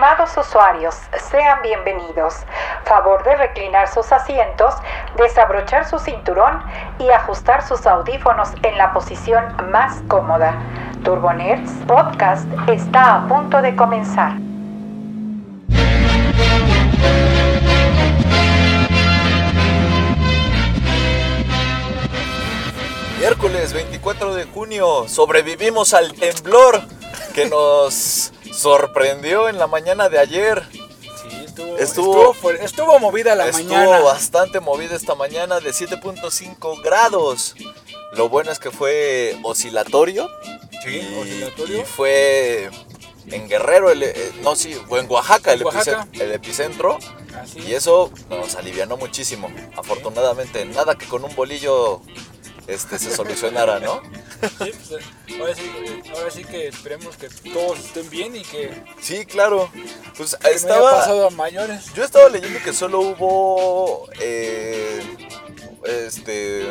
Estimados usuarios, sean bienvenidos. Favor de reclinar sus asientos, desabrochar su cinturón y ajustar sus audífonos en la posición más cómoda. Turbonerds Podcast está a punto de comenzar. Miércoles 24 de junio, sobrevivimos al temblor que nos sorprendió en la mañana de ayer. Sí, estuvo, Estuvo- estuvo, estuvo movida la Estuvo mañana. bastante movida esta mañana de 7.5 grados. Lo bueno es que fue oscilatorio. Sí, y, oscilatorio. y fue en Guerrero, el- eh, no, sí, fue en Oaxaca, el, Oaxaca. epice- el epicentro. Así. Y eso nos alivianó muchísimo. Afortunadamente, nada que con un bolillo este, se solucionara, ¿no? Sí, pues, eh, ahora, sí, eh, ahora sí que esperemos que todos estén bien y que, que Sí, claro. Pues no haya estaba. pasado a mayores. Yo estaba leyendo que solo hubo eh, este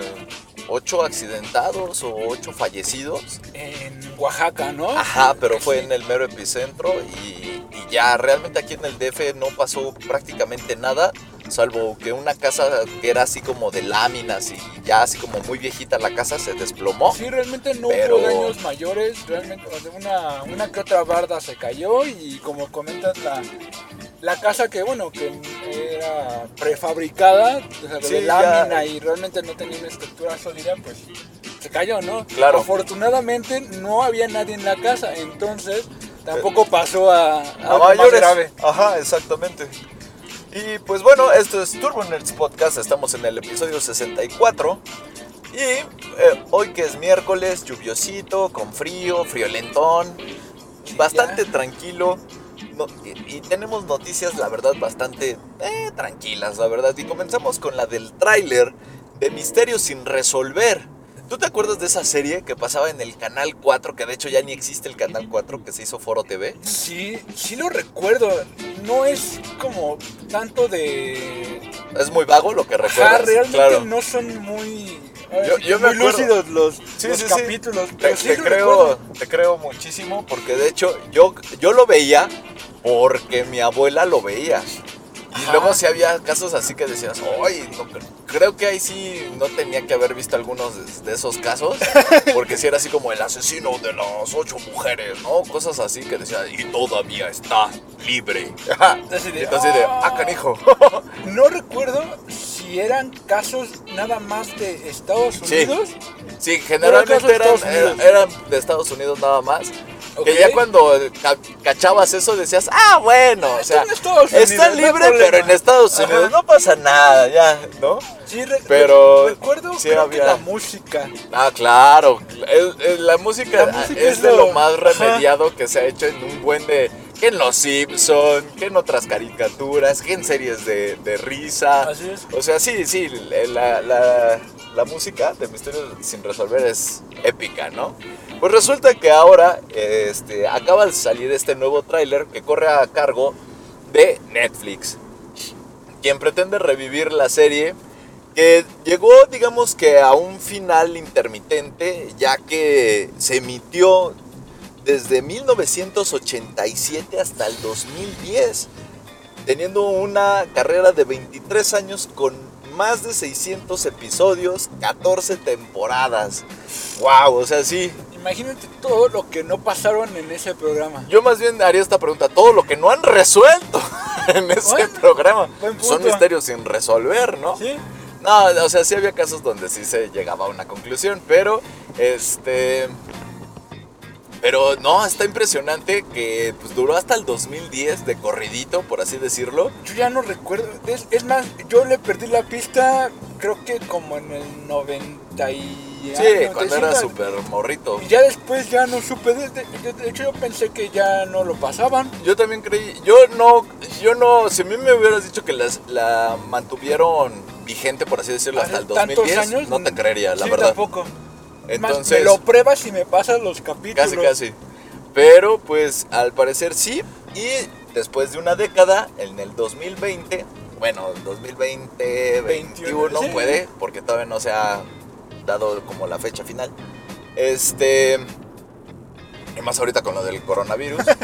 ocho accidentados o ocho fallecidos. En Oaxaca, ¿no? Ajá, pero fue en el mero epicentro y, y ya realmente aquí en el DF no pasó prácticamente nada, salvo que una casa que era así como de láminas y ya así como muy viejita la casa se desplomó. Sí, realmente no Pero- hubo daños mayores, realmente una, una que otra barda se cayó y como comentas la, la casa que bueno que era prefabricada, o sea, Sí, de ya. lámina y realmente no tenía una estructura sólida, pues se cayó, ¿no? Claro. Afortunadamente no había nadie en la casa, entonces tampoco pasó a, a a algo más mayores. grave. Ajá, exactamente. Y pues bueno, esto es Turbo Nerds Podcast, estamos en el episodio 64. Y eh, hoy que es miércoles, lluviosito, con frío, friolentón, bastante ya. tranquilo. No- y, y tenemos noticias, la verdad, bastante eh, tranquilas, la verdad. Y comenzamos con la del tráiler de Misterios sin resolver. ¿Tú te acuerdas de esa serie que pasaba en el Canal 4, que de hecho ya ni existe el Canal 4, que se hizo Foro TV? Sí, sí lo recuerdo. No es como tanto de Es muy vago lo que recuerdas. realmente claro. no son muy, Yo- me muy acuerdo. lúcidos los, Sí, los sí, sí. capítulos. Te, te creo, te creo muchísimo porque de hecho yo, yo lo veía porque mi abuela lo veía. Y luego sí había casos así que decías, ay, no, cre- creo que ahí sí no tenía que haber visto algunos de, de esos casos, porque si era así como el asesino de las ocho mujeres, ¿no? Cosas así que decían, y todavía está libre. Así de, Entonces de, "Ah". canijo. No recuerdo si eran casos nada más de Estados. Unidos. Sí, generalmente eran de Estados Unidos nada más. Que ya cuando ca- cachabas eso decías, ah, bueno, o sea, Unidos, está libre, problema". pero en Estados Unidos Ajá. no pasa nada, ya, ¿no? Sí, re- Pero recuerdo sí creo había- que la música. Ah, claro, el- el- la música, La música es es de lo- lo más ajá. remediado que se ha hecho en un buen de, que en Los Simpson, que en otras caricaturas, que en series de, de risa. Así es. O sea, sí, sí, la, la- la música de Misterios sin resolver es épica, ¿no? Pues resulta que ahora este, acaba de salir este nuevo tráiler que corre a cargo de Netflix, quien pretende revivir la serie que llegó, digamos que a un final intermitente, ya que se emitió desde 1987 hasta el 2010 teniendo una carrera de 23 años con más de 600 episodios, 14 temporadas. ¡Wow! O sea, sí. Imagínate todo lo que no pasaron en ese programa. Yo más bien haría esta pregunta, todo lo que no han resuelto en ese Bueno, programa son misterios sin resolver, ¿no? Sí. No, o sea, sí había casos donde sí se llegaba a una conclusión, pero este pero no, está impresionante que pues, duró hasta el 2010 de corridito, por así decirlo. Yo ya no recuerdo. Es, es más, yo le perdí la pista, creo que como en el 90 y... Sí, cuando 95, era súper morrito. Y ya después ya no supe. De, de- de- de hecho, yo pensé que ya no lo pasaban. Yo también creí, yo no, yo no, si a mí me hubieras dicho que las, la mantuvieron vigente, por así decirlo, hasta el Hace tantos 2010, años. no te creería, la sí, verdad. tampoco. Más, Entonces, me lo pruebas y me pasas los capítulos. casi, casi. Pero, pues, al parecer sí. Y después de una década, en el 2020, bueno, 2020, 21 sí. puede, porque todavía no se ha dado como la fecha final. Este, Y más ahorita con lo del coronavirus.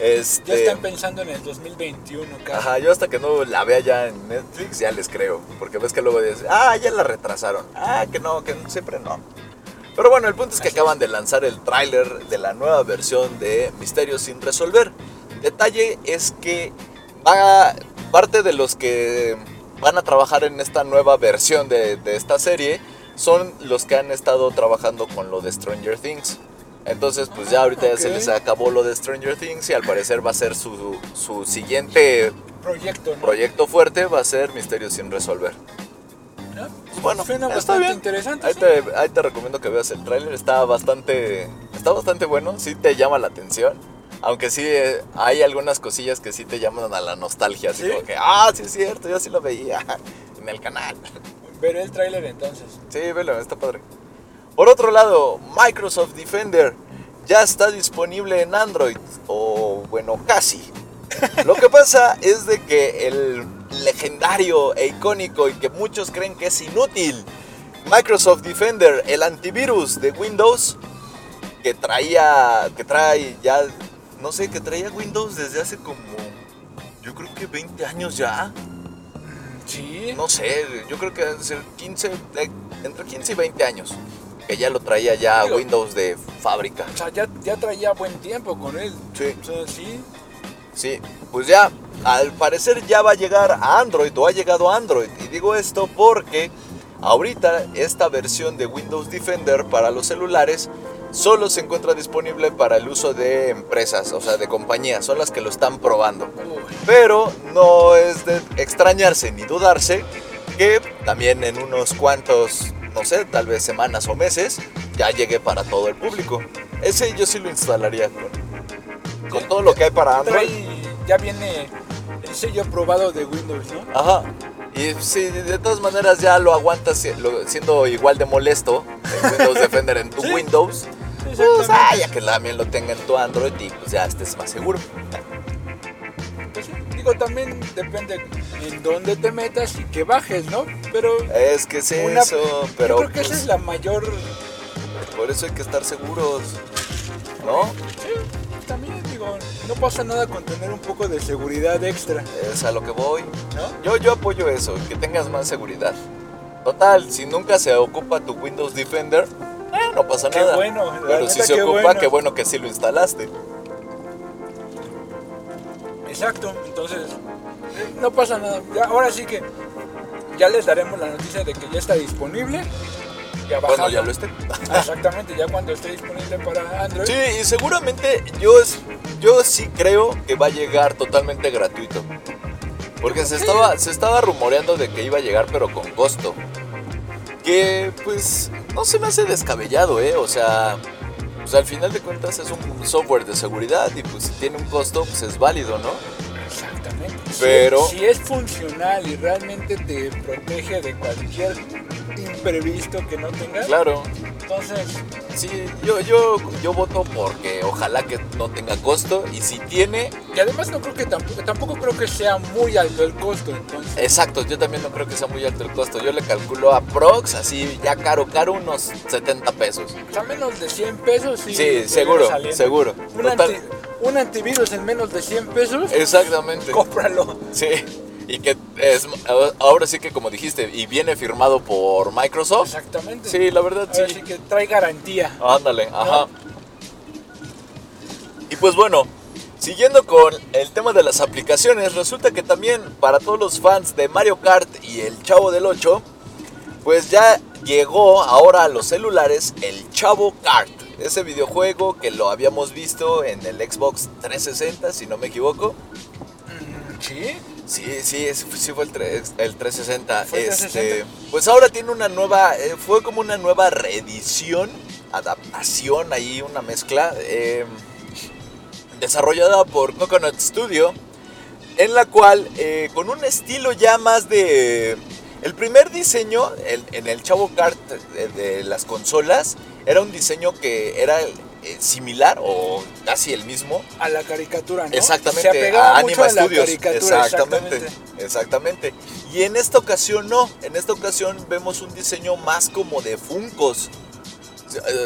Ya este, están pensando en el 2021, casi. Ajá, yo hasta que no la vea ya en Netflix ya les creo. Porque ves que luego dicen, ah, ya la retrasaron. Ah, que no, que siempre no. Pero bueno, el punto es que Así acaban de lanzar el tráiler de la nueva versión de Misterios sin resolver. Detalle es que va, parte de los que van a trabajar en esta nueva versión de, de esta serie son los que han estado trabajando con lo de Stranger Things. Entonces, pues ya ahorita ya se les acabó lo de Stranger Things y al parecer va a ser su, su siguiente Proyecto, ¿no? proyecto fuerte, va a ser Misterios sin resolver. ¿No? Pues bueno, Suena está bien. interesante. Ahí sí. te, ahí te recomiendo que veas el tráiler, está bastante, está bastante bueno, sí te llama la atención. Aunque sí eh, hay algunas cosillas que sí te llaman a la nostalgia, así ¿Sí? como que, ah, sí es cierto, yo sí lo veía en el canal. Veré el tráiler entonces. Sí, velo, está padre. Por otro lado, Microsoft Defender ya está disponible en Android, o bueno, casi. Lo que pasa es de que el legendario e icónico y que muchos creen que es inútil, Microsoft Defender, el antivirus de Windows, que traía, que trae ya, no sé, que traía Windows desde hace como, yo creo que 20 años ya. Sí. No sé, yo creo que deben ser 15, eh, entre 15 y 20 años. Que ya lo traía ya Digo- Windows de fábrica. O sea, ya, ya traía buen tiempo con él. Sí. O sea, sí. Sí, pues ya, al parecer ya va a llegar a Android o ha llegado a Android. Y digo esto porque ahorita esta versión de Windows Defender para los celulares solo se encuentra disponible para el uso de empresas, o sea, de compañías. Son las que lo están probando. Pero no es de extrañarse ni dudarse que también en unos cuantos, no sé, tal vez semanas o meses, ya llegue para todo el público. Ese yo sí lo instalaría con, con todo lo que hay para Android. ya viene el sello probado de Windows, ¿no? Ajá. Y si de todas maneras ya lo aguantas lo- siendo igual de molesto el Windows Defender en tu Sí. Windows, pues ah, ya que también lo tenga en tu Android y pues ya estés más seguro. Pues sí, digo, también depende en dónde te metas y que bajes, ¿no? Pero Es que es Una- eso, pero yo creo que esa pues, es la mayor... por eso hay que estar seguros, ¿no? Sí, también digo, no pasa nada con tener un poco de seguridad extra, Es a lo que voy. ¿no? Yo, yo apoyo eso, que tengas más seguridad. Total, si nunca se ocupa tu Windows Defender, no pasa Qué nada. bueno, Pero si se ocupa, bueno. qué bueno que sí lo instalaste. Exacto, entonces eh, no pasa nada. Ya, ahora sí que ya les daremos la noticia de que ya está disponible. Ya Bueno, ya lo esté. Exactamente, ya cuando esté disponible para Android. Sí, y seguramente yo, yo sí creo que va a llegar totalmente gratuito. Porque se estaba, se estaba rumoreando de que iba a llegar pero con costo. Que pues no se me hace descabellado, ¿eh? O sea, pues al final de cuentas es un software de seguridad y pues si tiene un costo pues es válido, ¿no? Exactamente. Si- Pero- Si, es funcional y realmente te protege de cualquier imprevisto que no tengas, Claro, entonces sí, yo, yo, yo voto porque ojalá que no tenga costo y si tiene, y además no creo que tampoco, tampoco creo que sea muy alto el costo, entonces Exacto, yo también no creo que sea muy alto el costo. Yo le calculo a Prox, así ya caro, caro, unos 70 pesos. a menos de 100 pesos sí, Sí, seguro, saliendo. seguro. Un, Total. anti- un antivirus en menos de 100 pesos, Exactamente. cómpralo. Sí, y que es, ahora sí que como dijiste, y viene firmado por Microsoft. Exactamente. Sí, la verdad Ahora sí. sí que trae garantía. Ándale, ajá. Y pues bueno, siguiendo con el tema de las aplicaciones, resulta que también para todos los fans de Mario Kart y el Chavo del 8, pues ya llegó ahora a los celulares el Chavo Kart. Ese videojuego que lo habíamos visto en el Xbox 360, si no me equivoco. Mm, Sí, Sí, sí, es- sí fue el, tres- el 360. Fue el Este, 360. pues ahora tiene una nueva, eh, fue como una nueva reedición, adaptación, ahí una mezcla, eh, desarrollada por Coconut Studio, en la cual eh, con un estilo ya más de... El primer diseño el- en el Chavo Kart de, de las consolas era un diseño que era eh, similar o casi el mismo a la caricatura, ¿no? Exactamente, Se a mucho Anima a la Studios. caricatura, Exactamente, exactamente. Y en esta ocasión no, en esta ocasión vemos un diseño más como de funcos.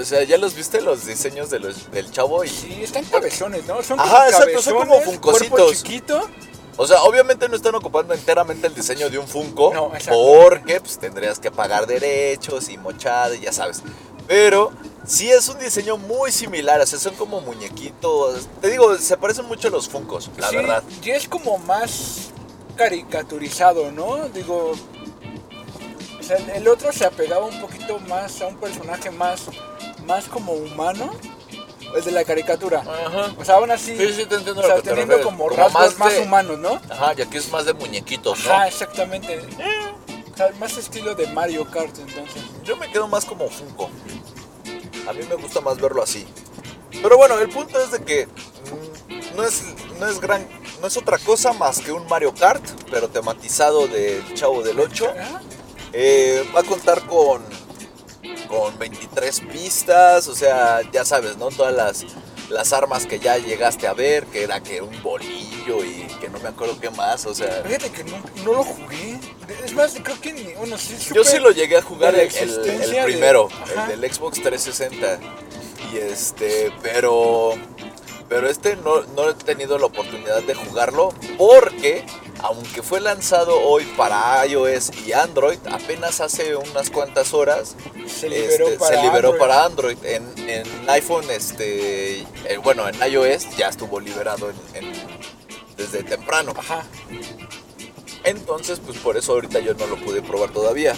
O sea, ¿ya los viste los diseños de los, del chavo? Y, Sí, están cabezones, ¿no? Son Ajá, exacto, cabezones, son como funcositos. chiquito. o sea, obviamente no están ocupando enteramente el diseño de un Funko. No, porque pues, tendrías que pagar derechos y mochada y ya sabes. Pero sí es un diseño muy similar. O sea, son como muñequitos. Te digo, se parecen mucho a los Funkos, la Sí, verdad. Y es como más caricaturizado, ¿no? Digo, o sea, el- otro se apegaba un poquito más a un personaje más, más como humano, el de la caricatura. Ajá. O sea, aún así, Sí, sí, te entiendo o sea, te teniendo refieres. como Como rasgos más más, de- humanos, ¿no? Ajá, y aquí es más de muñequitos, ¿no? Ajá, exactamente. Sea, más estilo de Mario Kart, entonces. Yo me quedo más como Funko. A mí me gusta más verlo así. Pero bueno, el punto es de que mm, no es, no es gran, no es otra cosa más que un Mario Kart, pero tematizado del Chavo del 8. Ajá. Eh, va a contar con, con 23 pistas, o sea, ya sabes, ¿no? Todas las, las armas que ya llegaste a ver, que era que un bolillo y que no me acuerdo qué más, o sea... Fíjate que no, no lo jugué. Es más, creo que ni uno sí Yo sí lo llegué a jugar el, el- el existencia de- primero, el del Xbox 360. Y este, pero pero este no, no he tenido la oportunidad de jugarlo porque aunque fue lanzado hoy para iOS y Android, apenas hace unas cuantas horas Se liberó este, para se liberó Android. para Android. En, en iPhone, este, eh, bueno, en iOS ya estuvo liberado en- en- desde temprano. Ajá. Entonces, pues por eso ahorita yo no lo pude probar todavía.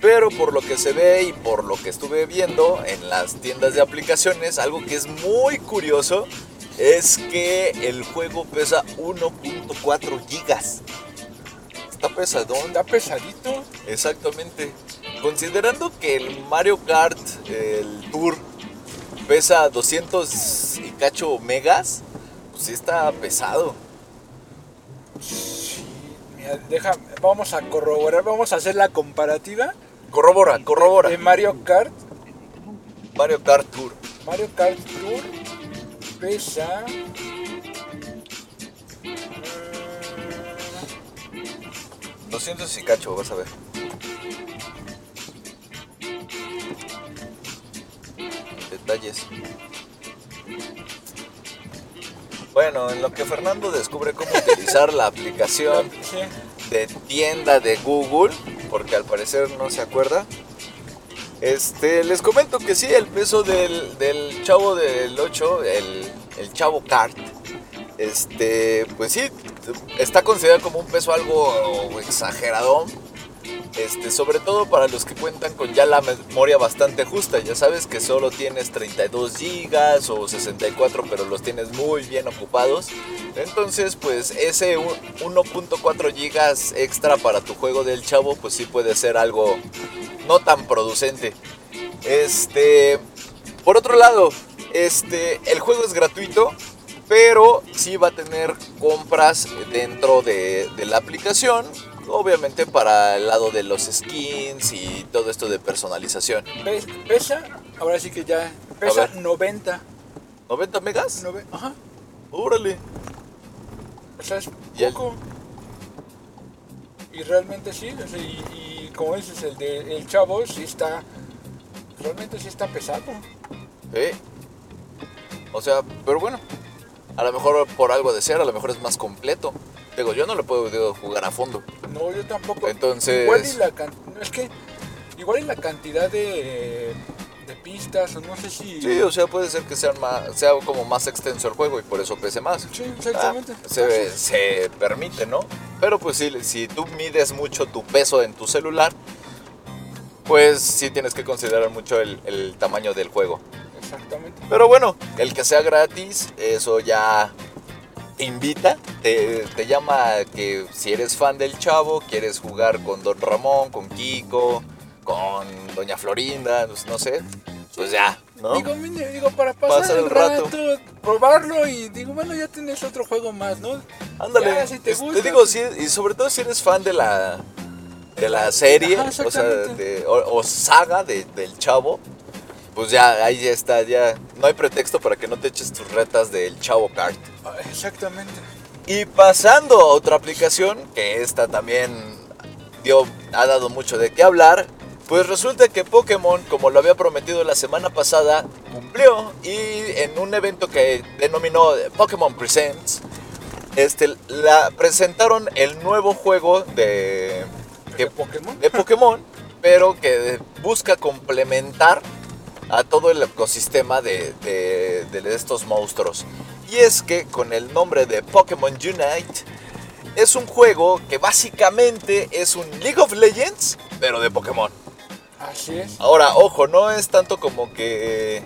Pero por lo que se ve y por lo que estuve viendo en las tiendas de aplicaciones, algo que es muy curioso es que el juego pesa 1.4 gigas. Está pesadón. Está pesadito. Exactamente. Considerando que el Mario Kart, el Tour, pesa 200 y cacho megas, pues sí está pesado. Sí, mira, deja, vamos a corroborar, vamos a hacer la comparativa Corrobora, corrobora. de Mario Kart. Mario Kart Tour. Mario Kart Tour pesa. mm, 200 y cacho, vas a ver. Detalles. Bueno, en lo que Fernando descubre cómo utilizar la aplicación de tienda de Google, porque al parecer no se acuerda. Este, les comento que sí, el peso del, del chavo del 8, el, el chavo kart, este, pues sí, está considerado como un peso algo exagerado. Este, sobre todo para los que cuentan con ya la memoria bastante justa. Ya sabes que solo tienes 32 gigas o 64, pero los tienes muy bien ocupados. Entonces, pues ese un- 1.4 gigas extra para tu juego del chavo, pues sí puede ser algo no tan producente. Este, por otro lado, este, el juego es gratuito, pero sí va a tener compras dentro de, de la aplicación. Obviamente para el lado de los skins y todo esto de personalización. Pes- pesa, ahora sí que ya, pesa ver. 90. ¿90 megas? nove- ajá, Órale. o sea, es Y el- poco. Y realmente sí, o sea, y, y como dices, el de el chavo sí está, realmente sí está pesado. Sí. O sea, pero bueno. A lo mejor por algo de ser, a lo mejor es más completo. Digo, yo no lo puedo digo, jugar a fondo. No, yo tampoco. Entonces- Igual y la can- es que igual y la cantidad de, de pistas o no sé si. Sí, o sea, puede ser que sea, más, sea como más extenso el juego y por eso pese más. Sí, exactamente. Ah, se, se permite, ¿no? Pero pues si, si tú mides mucho tu peso en tu celular, pues sí tienes que considerar mucho el, el tamaño del juego. Exactamente. Pero bueno, el que sea gratis, eso ya te invita, te, te llama a que si eres fan del chavo, quieres jugar con Don Ramón, con Kiko, con Doña Florinda, pues, no sé, pues ya, ¿no? Digo, mire, digo, para pasar Pasa el el rato. rato, probarlo y digo, bueno, ya tienes otro juego más, ¿no? Ándale, Ya, si te gusta, digo, pues- sí, y sobre todo si eres fan de la de la serie, Ajá, o sea, exactamente. de- o, o saga de- del chavo, pues ya ahí ya está, ya no hay pretexto para que no te eches tus retas del chavo kart. Exactamente. Y pasando a otra aplicación, que esta también dio, ha dado mucho de qué hablar, Pues resulta que Pokémon, como lo había prometido la semana pasada, cumplió y en un evento que denominó Pokémon Presents, este, la, presentaron el nuevo juego de, que- ¿De Pokémon? de Pokémon, pero que busca complementar a todo el ecosistema de, de- de estos monstruos. Y es que con el nombre de Pokémon Unite, es un juego que básicamente es un League of Legends, pero de Pokémon. Así es. Ahora, ojo, no es tanto como que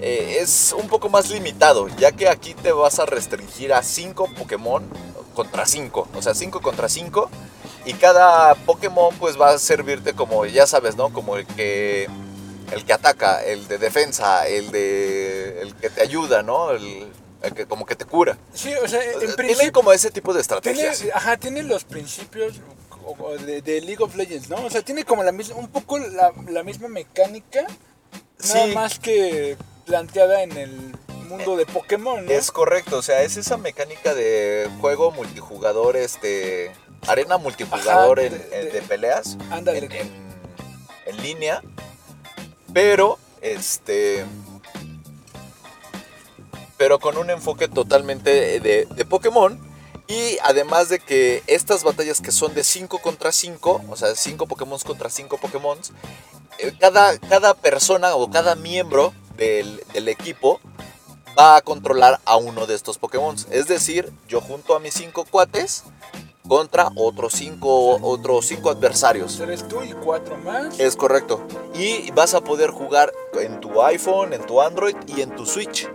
eh, es un poco más limitado, ya que aquí te vas a restringir a 5 Pokémon contra 5, o sea, 5 contra 5, y cada Pokémon pues va a servirte como, ya sabes, ¿no? Como el que el que ataca, el de defensa, el de el que te ayuda, ¿no? El, el que como que te cura. Sí, o sea, en Tiene principio... como ese tipo de Tiene, estrategias. ajá, tiene los principios de, de League of Legends, ¿no? O sea, tiene como la misma, un poco la, la misma mecánica, nada Sí. más que planteada en el mundo de Pokémon, ¿no? Es correcto, o sea, es esa mecánica de juego multijugador, este, arena multijugador Ajá, de- en- de, de- peleas Ándale. en, en- en línea, pero este, pero con un enfoque totalmente de, de Pokémon y además de que estas batallas que son de 5 contra 5, o sea, 5 Pokémon contra 5 Pokémon, eh, cada, cada persona o cada miembro del, del equipo va a controlar a uno de estos Pokémon. Es decir, yo junto a mis 5 cuates contra otros 5 otros cinco adversarios. Eres tú y cuatro más. Es correcto. Y vas a poder jugar en tu iPhone, en tu Android y en tu Switch.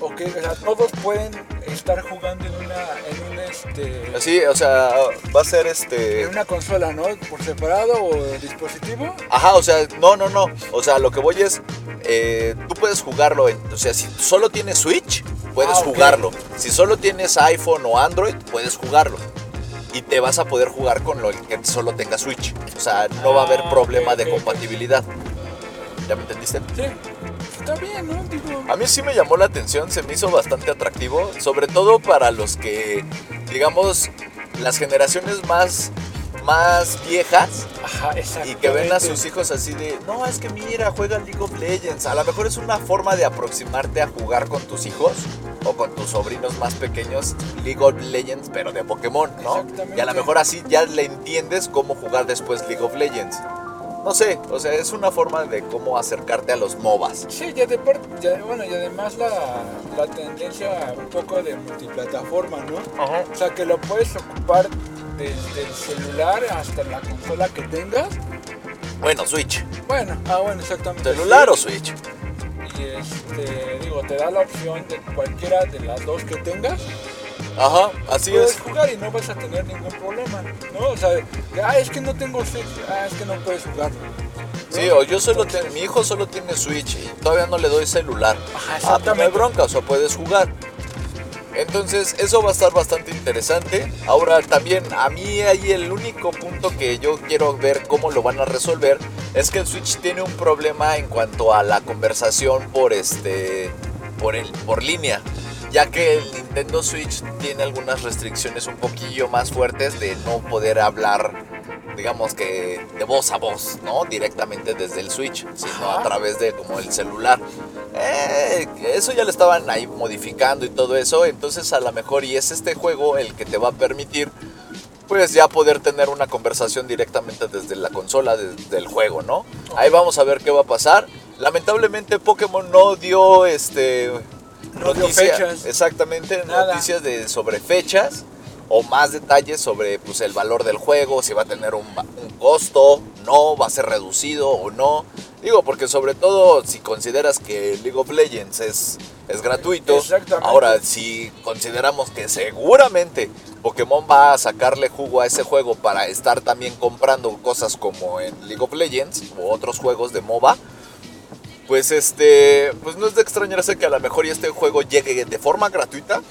Ok, o sea, todos pueden estar jugando en una, en un este, Así, o sea, va a ser este... en una consola, ¿no? Por separado o dispositivo. Ajá, o sea, no, no, no. O sea, lo que voy es, eh, tú puedes jugarlo. En, o sea, si solo tienes Switch, puedes Ah, jugarlo. Si solo tienes iPhone o Android, puedes jugarlo. Y te vas a poder jugar con lo que solo tenga Switch. O sea, no va a haber Ah, problema de compatibilidad. ¿Ya me entendiste? Sí, está bien, ¿no? Digo, A mí sí me llamó la atención, se me hizo bastante atractivo, sobre todo para los que, digamos, las generaciones más, más viejas ajá, y que ven a sus hijos así de, no, es que mira, juegan League of Legends. A lo mejor es una forma de aproximarte a jugar con tus hijos o con tus sobrinos más pequeños League of Legends, pero de Pokémon, ¿no? Y a lo mejor así ya le entiendes cómo jugar después League of Legends. No sé, o sea, es una forma de cómo acercarte a los MOBAs. Sí, ya de parte, ya- bueno, y además la, la tendencia un poco de multiplataforma, ¿no? O sea, que lo puedes ocupar desde el celular hasta la consola que tengas. Bueno, Switch. Bueno, ah, bueno, exactamente. ¿Celular o Switch? Y este, digo, te da la opción de cualquiera de las dos que tengas. Ajá, así puedes es. jugar y no vas a tener ningún problema, ¿no? O sea, ah, es que no tengo Switch, ah, es que no puedes jugar. Sí, o yo solo tengo, mi hijo solo tiene Switch y todavía no le doy celular. Ajá, Ah, pues no hay bronca, o sea, puedes jugar. Entonces, eso va a estar bastante interesante. Ahora, también, a mí ahí el único punto que yo quiero ver cómo lo van a resolver es que el Switch tiene un problema en cuanto a la conversación por este por el por línea, ya que el Nintendo Switch tiene algunas restricciones un poquillo más fuertes de no poder hablar digamos que de voz a voz, ¿no? Directamente desde el Switch, sino a través de como el celular. Eh, eso ya lo estaban ahí modificando y todo eso, entonces a lo mejor y es este juego el que te va a permitir pues ya poder tener una conversación directamente desde la consola desde el juego, ¿no? Ahí vamos a ver qué va a pasar. Lamentablemente Pokémon no dio este No fechas. exactamente Nada. noticias de sobre fechas o más detalles sobre pues, el valor del juego, si va a tener un, costo, no, va a ser reducido o no. Digo, porque sobre todo si consideras que League of Legends es, es gratuito, ahora si consideramos que seguramente Pokémon va a sacarle jugo a ese juego para estar también comprando cosas como en League of Legends o otros juegos de MOBA, pues este, pues no es de extrañarse que a lo mejor este juego llegue de forma gratuita,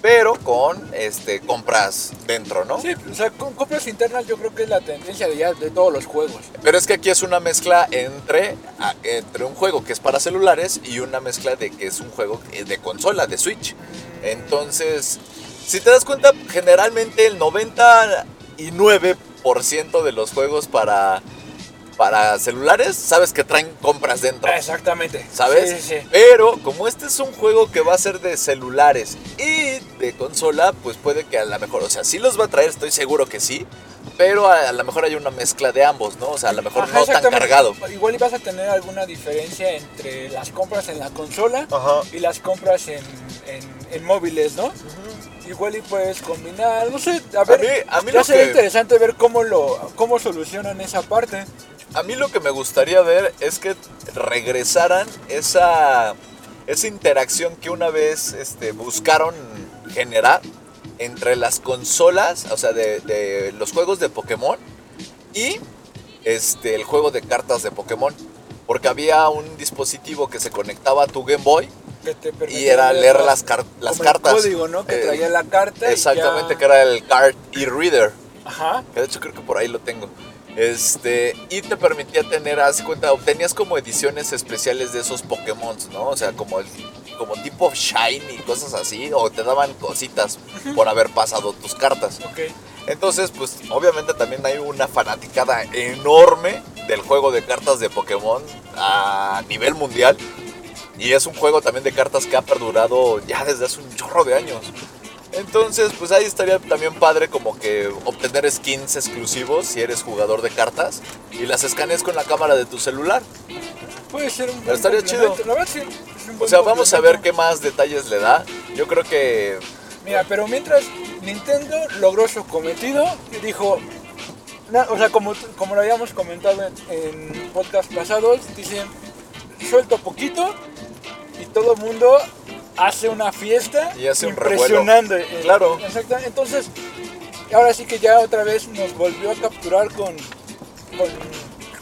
pero con este compras dentro, ¿no? Sí, o sea, con compras internas yo creo que es la tendencia de ya de todos los juegos. Pero es que aquí es una mezcla entre, entre un juego que es para celulares y una mezcla de que es un juego de consola, de Switch. Entonces, si te das cuenta, generalmente el 99% de los juegos para, para celulares, sabes que traen compras dentro. Exactamente. ¿Sabes? Sí, sí, sí. Pero como este es un juego que va a ser de celulares y de consola, pues puede que a lo mejor, o sea, sí los va a traer, estoy seguro que sí, pero a, a lo mejor hay una mezcla de ambos, ¿no? O sea, a lo mejor Ajá, no tan cargado. Igual y vas a tener alguna diferencia entre las compras en la consola Ajá. y las compras en, en- en móviles, ¿no? Igual y puedes combinar, no sé, a ver, mí- a mí ya lo sería que- interesante ver cómo lo cómo solucionan esa parte. A mí lo que me gustaría ver es que regresaran esa, esa interacción que una vez este, buscaron generar entre las consolas, o sea, de, de los juegos de Pokémon y este, el juego de cartas de Pokémon. Porque había un dispositivo que se conectaba a tu Game Boy Que te y era leer las, car- las como el cartas. código, ¿no? Que Eh, traía la carta. y Exactamente, ya- que era el Card e-Reader. Ajá. Que de hecho creo que por ahí lo tengo. Este, y te permitía tener, haz cuenta, obtenías como ediciones especiales de esos Pokémon, ¿no? O sea, como el como tipo Shine y cosas así, o te daban cositas por haber pasado tus cartas. Ok. Entonces, pues obviamente también hay una fanaticada enorme del juego de cartas de Pokémon a nivel mundial. Y es un juego también de cartas que ha perdurado ya desde hace un chorro de años. Entonces, pues ahí estaría también padre como que obtener skins exclusivos si eres jugador de cartas y las escanees con la cámara de tu celular. Puede ser un buen estaría chido. La verdad sí, es un O sea, vamos a ver qué más detalles le da. Yo creo que Mira, pero mientras Nintendo logró su cometido y dijo, na- o sea, como, como lo habíamos comentado en, en podcast pasados, dice, suelto poquito y todo el mundo hace una fiesta Y hace un impresionante. revuelo. Claro. Exacto. Entonces, ahora sí que ya otra vez nos volvió a capturar con, con,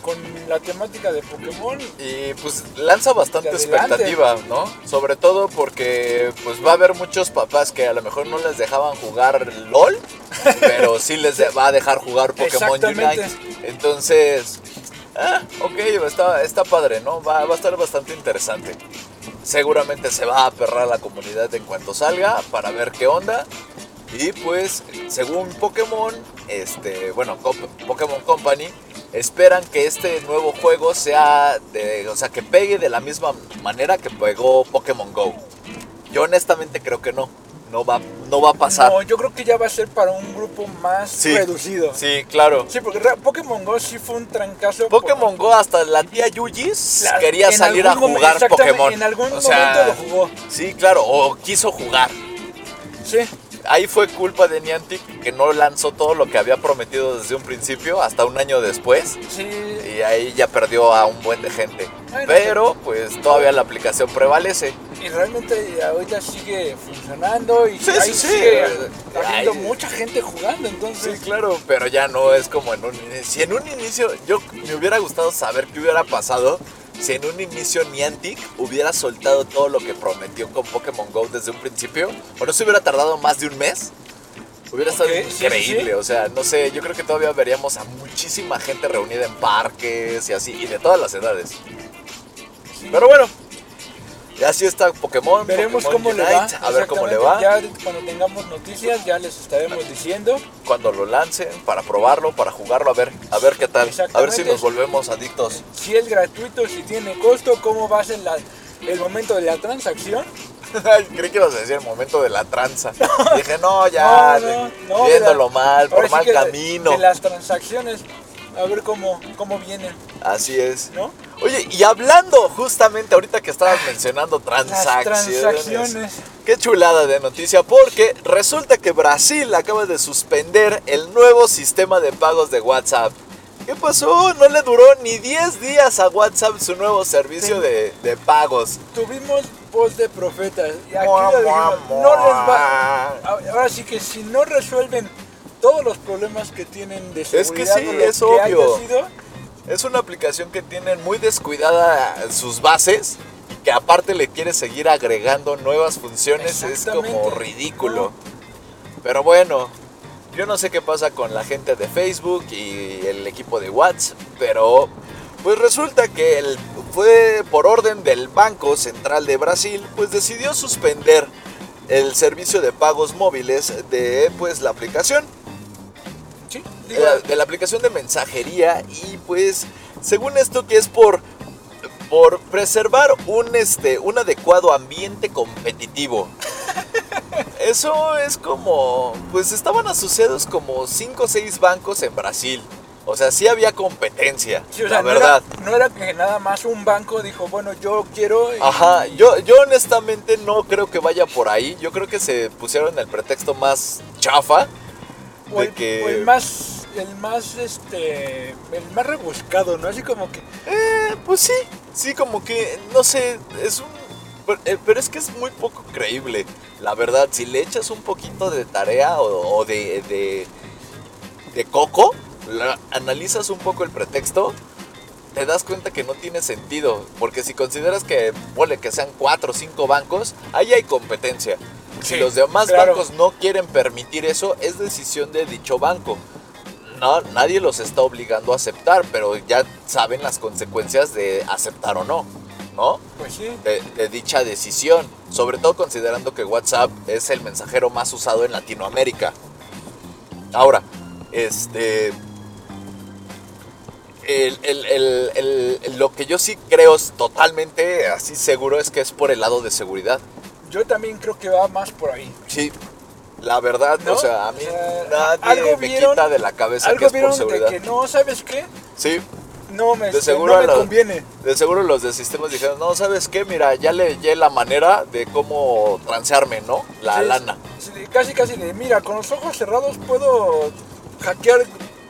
con la temática de Pokémon. Y pues lanza bastante expectativa, ¿no? Sobre todo porque pues va a haber muchos papás que a lo mejor no les dejaban jugar LOL, pero sí les va a dejar jugar Pokémon Exactamente. Unite. Entonces, ah, ok, está, está padre, ¿no? Va, va a estar bastante interesante. Seguramente se va a aperrar la comunidad en cuanto salga para ver qué onda. Y pues, según Pokémon, este, bueno, Pokémon Company, esperan que este nuevo juego sea de, o sea, que pegue de la misma manera que pegó Pokémon Go. Yo honestamente creo que no, no va, no va a pasar. No, yo creo que ya va a ser para un grupo más Sí, reducido. Sí, claro. Sí, porque Pokémon Go sí fue un trancazo. Pokémon Go hasta la tía Yuyis La- quería en salir a jugar Pokémon. En algún O sea, momento lo jugó. Sí, claro, o quiso jugar. Sí, Ahí fue culpa de Niantic que no lanzó todo lo que había prometido desde un principio hasta un año después. sí. Y ahí ya perdió a un buen de gente. Bueno, Pero pues todavía la aplicación prevalece. Y realmente ahorita sigue funcionando y Sí, ahí sí, sigue habiendo mucha gente jugando. Entonces, Sí, claro, pero ya no es como en un inicio. Si en un inicio yo me hubiera gustado saber qué hubiera pasado si en un inicio Niantic hubiera soltado todo lo que prometió con Pokémon Go desde un principio, o no se hubiera tardado más de un mes. Hubiera estado sí, increíble, sí. o sea, no sé, yo creo que todavía veríamos a muchísima gente reunida en parques y así, y de todas las edades. Pero bueno, así está Pokémon. veremos Pokémon cómo le va. Unite, A ver cómo le va. Ya cuando tengamos noticias ya les estaremos diciendo. Cuando lo lancen, para probarlo, para jugarlo, a ver, a ver qué tal. A ver si nos volvemos adictos. Si es gratuito, si tiene costo, cómo va a ser la- el momento de la transacción. Creí que ibas a decir el momento de la tranza. Dije, no, ya, No, no, no, viéndolo mal, por sí mal camino. De las transacciones, a ver cómo, cómo vienen, Así es. ¿no? Oye, y hablando justamente ahorita que estabas mencionando Las transacciones. transacciones. Qué chulada de noticia, porque resulta que Brasil acaba de suspender el nuevo sistema de pagos de WhatsApp. ¿Qué pasó? No le duró ni 10 días a WhatsApp su nuevo servicio de, de pagos. Tuvimos voz de profetas. Y aquí Mua, lo dijimos, mua, no les va. Ahora sí que si no resuelven todos los problemas que tienen de seguridad sí, es que obvio. haya sido, Es una aplicación que tiene muy descuidada sus bases, que aparte le quiere seguir agregando nuevas funciones, es como ridículo. Pero bueno, yo no sé qué pasa con la gente de Facebook y el equipo de WhatsApp, pero pues resulta que el, fue por orden del Banco Central de Brasil, pues decidió suspender el servicio de pagos móviles de pues la aplicación sí, digo, de la aplicación de mensajería y pues según esto que es por por preservar un este un adecuado ambiente competitivo. Eso es como pues estaban asociados como 5 o 6 bancos en Brasil. O sea, sí había competencia, Sí, o sea, la no verdad. Era, no era que nada más un banco dijo, bueno, yo quiero. y- Ajá, yo, yo honestamente no creo que vaya por ahí. Yo creo que se pusieron el pretexto más chafa o de el, que... o el más, el más, este, el más rebuscado, ¿no? Así como que, Eh, pues sí, sí, como que, no sé, es un... pero- eh, es que es muy poco creíble, la verdad. Si le echas un poquito de tarea o, o de, de, de coco, la- analizas un poco el pretexto, te das cuenta que no tiene sentido. Porque si consideras que, que sean cuatro o cinco bancos, ahí hay competencia. Si los demás claro. bancos no quieren permitir eso, es decisión de dicho banco. No, nadie los está obligando a aceptar, pero ya saben las consecuencias de aceptar o no, ¿no? pues sí. De, de dicha decisión. Sobre todo considerando que WhatsApp es el mensajero más usado en Latinoamérica. Ahora, este. el- el- el- el- el- lo que yo sí creo es totalmente así seguro es que es por el lado de seguridad. Yo también creo que va más por ahí. Sí, la verdad, ¿No? o sea, a mí nadie algo me vieron- quita de la cabeza que Algo es por vieron de seguridad. que no, ¿sabes qué? Sí, No me, De este, seguro no me conviene. de seguro los de sistemas dijeron, no, ¿sabes qué? Mira, ya le hallé la manera de cómo transearme, ¿no? La Sí, lana. sí, casi, casi de, mira, con los ojos cerrados puedo hackear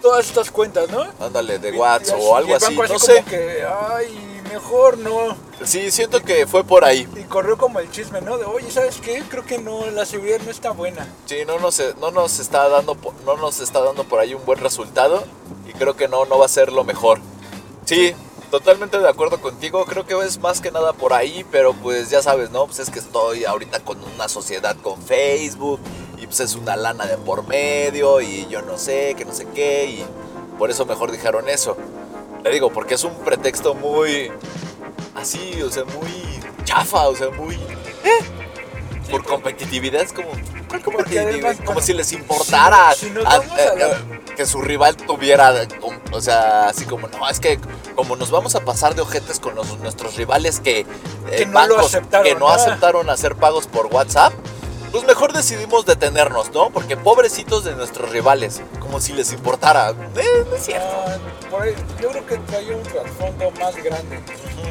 todas estas cuentas, ¿no? Ándale, de WhatsApp o algo así, no sé. que, ay, mejor no. Sí, siento que fue por ahí. Y corrió como el chisme, ¿no? De, oye, ¿sabes qué? Creo que no, la seguridad no está buena. Sí, no nos, no nos está dando po- no nos está dando por ahí un buen resultado y creo que no no va a ser lo mejor. Sí, totalmente de acuerdo contigo, creo que es más que nada por ahí, pero pues ya sabes, ¿no? Pues es que estoy ahorita con una sociedad con Facebook y pues es una lana de por medio y yo no sé, que no sé qué y por eso mejor dijeron eso. Le digo, porque es un pretexto muy así, o sea, muy chafa, o sea, muy por competitividad es como como bueno, si les importara si- si nos a- vamos a eh, eh, que su rival tuviera eh, o sea así como no es que como nos vamos a pasar de ojetes con los- nuestros rivales que, eh, Que no lo aceptaron, que no aceptaron hacer pagos por WhatsApp pues mejor decidimos detenernos, ¿no? Porque pobrecitos de nuestros rivales, como si les importara. Eh, no es cierto. Ah, por ahí, yo creo que trae un trasfondo más grande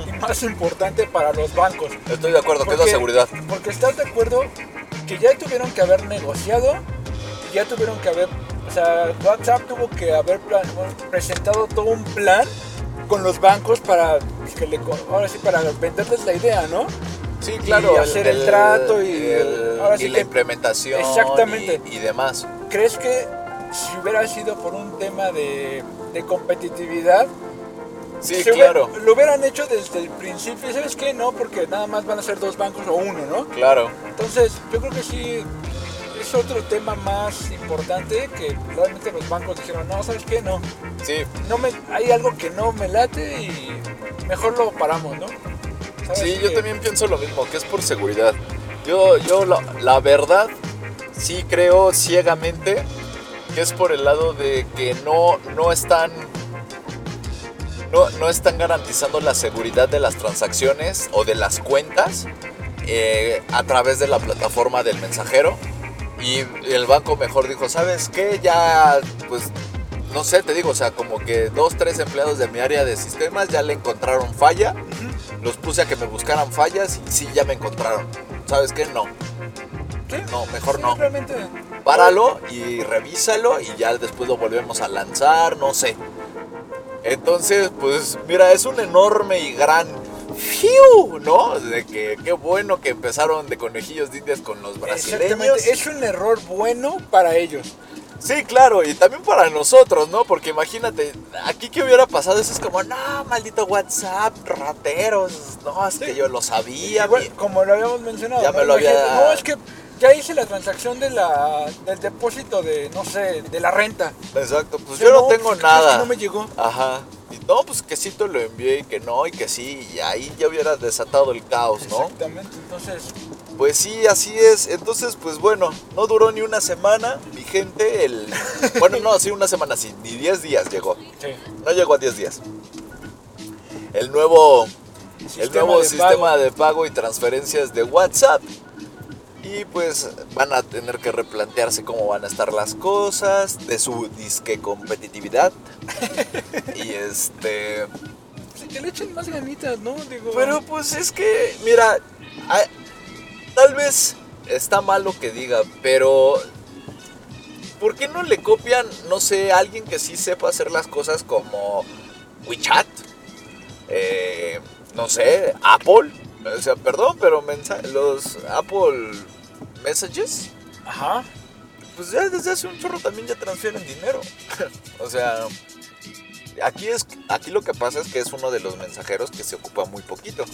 y más importante para los bancos. Estoy de acuerdo, que es la seguridad. Porque estás de acuerdo que ya tuvieron que haber negociado, ya tuvieron que haber, o sea, WhatsApp tuvo que haber plan- presentado todo un plan con los bancos para pues, que le, ahora sí para venderles la idea, ¿no? Sí, y claro. hacer el trato y- el- ahora sí y la que- implementación. Exactamente. Y, y demás. ¿Crees que si hubiera sido por un tema de, de competitividad, Sí, hubiera- claro. lo hubieran hecho desde el principio? ¿Sabes qué? No, porque nada más van a ser dos bancos o uno, ¿no? Claro. Entonces, yo creo que sí es otro tema más importante que realmente los bancos dijeron, no, ¿sabes qué? No, Sí, no me, hay algo que no me late y mejor lo paramos, ¿no? ¿Sabes Sí, yo también pienso lo mismo, que es por seguridad. Yo, yo la, la verdad, sí creo ciegamente que es por el lado de que no, no están. No, no están garantizando la seguridad de las transacciones o de las cuentas eh, a través de la plataforma del mensajero. Y el banco mejor dijo, ¿sabes qué? Ya, pues, no sé, te digo, o sea, como que dos, tres empleados de mi área de sistemas ya le encontraron falla los puse a que me buscaran fallas y sí, ya me encontraron. ¿Sabes qué? No. Sí, No, mejor sí, no. Realmente, Páralo y revísalo y ya después lo volvemos a lanzar, no sé. Entonces, pues mira, es un enorme y gran fiu, ¿no? De que qué bueno que empezaron de conejillos de indias con los brasileños. Exactamente, es un error bueno para ellos. Sí, claro, y también para nosotros, ¿no? Porque imagínate, aquí que hubiera pasado eso es como, no, maldito WhatsApp, rateros, no, es que yo lo sabía. Igual, como lo habíamos mencionado. Ya ¿no? me lo había- No, es que ya hice la transacción de la, del depósito de, no sé, de la renta. Exacto, pues Sí, yo no, no, tengo pues, ¿qué crees nada. que no me llegó? Ajá. Y no, pues que sí te lo envié y que no, y que sí, y ahí ya hubiera desatado el caos, ¿no? Exactamente, entonces, Pues sí, así es. Entonces, pues bueno, no duró ni una semana vigente el... Bueno, no, sí, una semana sí, ni 10 días llegó. sí. No llegó a 10 días. el nuevo, el Sistema nuevo de sistema pago. de pago y transferencias de WhatsApp. Y pues van a tener que replantearse cómo van a estar las cosas, de su disque competitividad. y este... Que le echen más ganitas, ¿no? Digo, Pero pues es que, mira, tal vez está mal lo que diga, pero ¿por qué no le copian, no sé, a alguien que sí sepa hacer las cosas como WeChat? Eh, no sé, Apple. O sea, perdón, pero los Apple Messages, Ajá. pues ya desde hace un chorro también ya transfieren dinero. o sea, aquí es aquí lo que pasa es que es uno de los mensajeros que se ocupa muy poquito.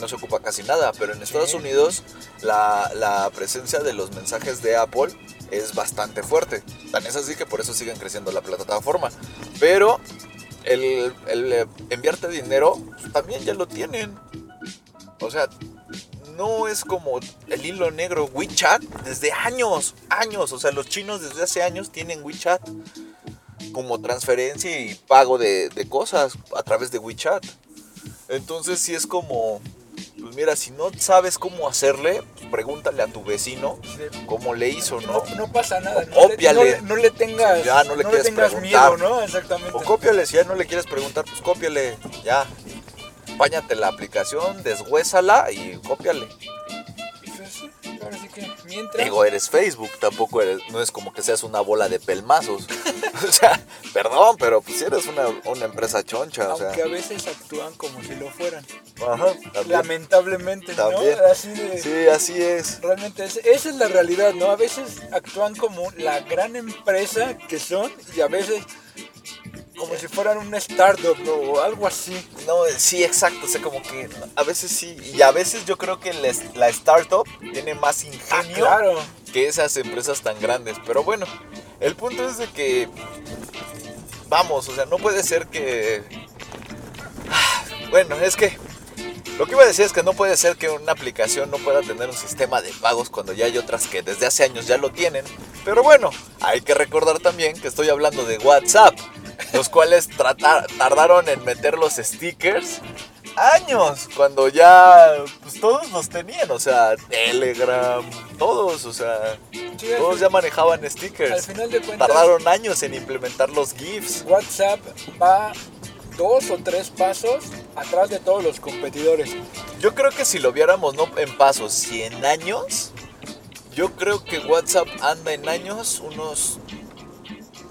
No se ocupa casi nada, pero en Estados. Unidos la, la presencia de los mensajes de Apple es bastante fuerte. Tan es así que por eso siguen creciendo la plataforma. Pero el, el, eh, enviarte dinero pues, también ya lo tienen. O sea, no es como el hilo negro. WeChat desde años, años. O sea, los chinos desde hace años tienen WeChat como transferencia y pago de, de cosas a través de WeChat. Entonces sí es como, pues mira, si no sabes cómo hacerle, pregúntale a tu vecino cómo le hizo, No, ¿no? no pasa nada. O No le, cópiale. no le- no le tengas, ya no le quieres tengas preguntar. miedo, ¿no? Exactamente. O cópiale, si ya no le quieres preguntar, pues cópiale, ya. Páñate la aplicación, deshuésala y cópiale. Sí, ahora sí que mientras. Digo, eres Facebook, tampoco eres, no es como que seas una bola de pelmazos. o sea, perdón, pero pues si eres una, una empresa choncha, o sea. aunque a veces actúan como si lo fueran. Ajá, también. Lamentablemente, También. ¿no? Así de. Sí, así es. Realmente es- esa es la realidad, ¿no? A veces actúan como la gran empresa que son y a veces como si fueran una startup o algo así. No, sí, exacto. O sea, como que a veces sí. Y a veces yo creo que la, la startup tiene más Ah, ingenio claro. que esas empresas tan grandes. Pero bueno, el punto es de que. Vamos, o sea, no puede ser que. Bueno, es que. Lo que iba a decir es que no puede ser que una aplicación no pueda tener un sistema de pagos cuando ya hay otras que desde hace años ya lo tienen. Pero bueno, hay que recordar también que estoy hablando de WhatsApp, los cuales tardaron en meter los stickers años, cuando ya pues todos los tenían, o sea, Telegram, todos, o sea, Sí, al, todos fin- ya manejaban al stickers. final de cuentas, Tardaron años en implementar los GIFs. WhatsApp va dos o tres pasos atrás de todos los competidores. Yo creo que si lo viéramos no en pasos, si en años, yo creo que WhatsApp anda en años unos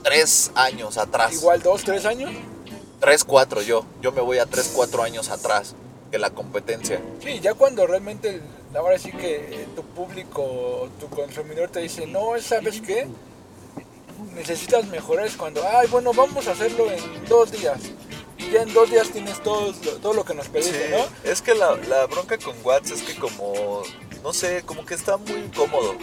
3 años atrás. Igual dos, tres años. 3, 4 yo. Yo me voy a 3, 4 años atrás que la competencia. Sí, ya cuando realmente, ahora sí que eh, tu público, tu consumidor te dice, no, ¿sabes qué? Necesitas mejorar es cuando, ay, bueno, vamos a hacerlo en dos días. Y ya en dos días tienes todo, todo lo que nos pediste, ¿no? Es que la, la bronca con WhatsApp es que como, no sé, como que está muy cómodo.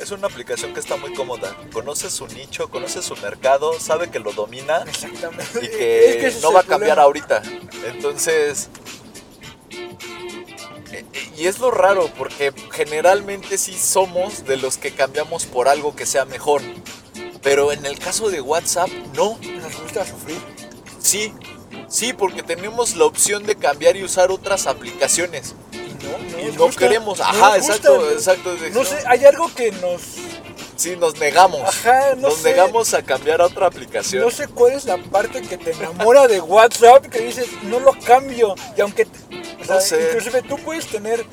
Es una aplicación que está muy cómoda. Conoce su nicho, conoce su mercado, sabe que lo domina Exactamente. y Es que, no va a cambiar problema. ahorita. Entonces... eh, eh, Y es lo raro porque generalmente sí somos de los que cambiamos por algo que sea mejor. Pero en el caso de WhatsApp, no. Nos gusta sufrir. Sí, sí, porque tenemos la opción de cambiar y usar otras aplicaciones. Nos no gusta, queremos, ajá, nos exacto, gusta, exacto. No sé, hay algo que nos... Sí, nos negamos. Ajá, no nos sé. negamos a cambiar a otra aplicación. No sé cuál es la parte que te enamora de WhatsApp que dices, no lo cambio. Y aunque, o sea, No sé. inclusive tú puedes tener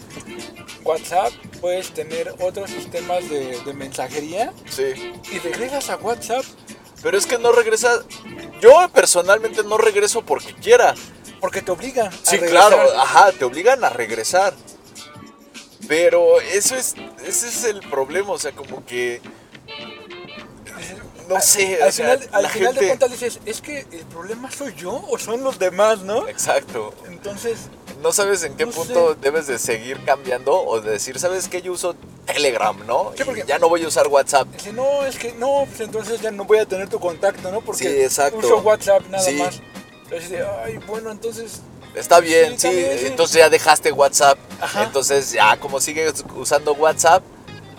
WhatsApp, puedes tener otros sistemas de, de mensajería Sí. y regresas a WhatsApp Pero es que no regresa. Yo personalmente no regreso porque quiera. porque te obligan. a Sí, regresar. claro, ajá, te obligan a regresar. Pero eso es, ese es el problema, o sea, como que, no sé, Al o sea, final, al de cuentas dices, es que el problema soy yo o son los demás, ¿no? Exacto. Entonces, No sabes en qué No punto sé. debes de seguir cambiando o de decir, ¿sabes qué? Yo uso Telegram, ¿no? Sí, Y porque- ya no voy a usar WhatsApp. dice, no, es que no, pues entonces ya no voy a tener tu contacto, ¿no? Porque Sí, exacto. uso WhatsApp nada Sí. más. Entonces, ay, bueno, entonces Está bien, Sí, entonces ya dejaste WhatsApp. Ajá. Entonces ya como sigues usando WhatsApp,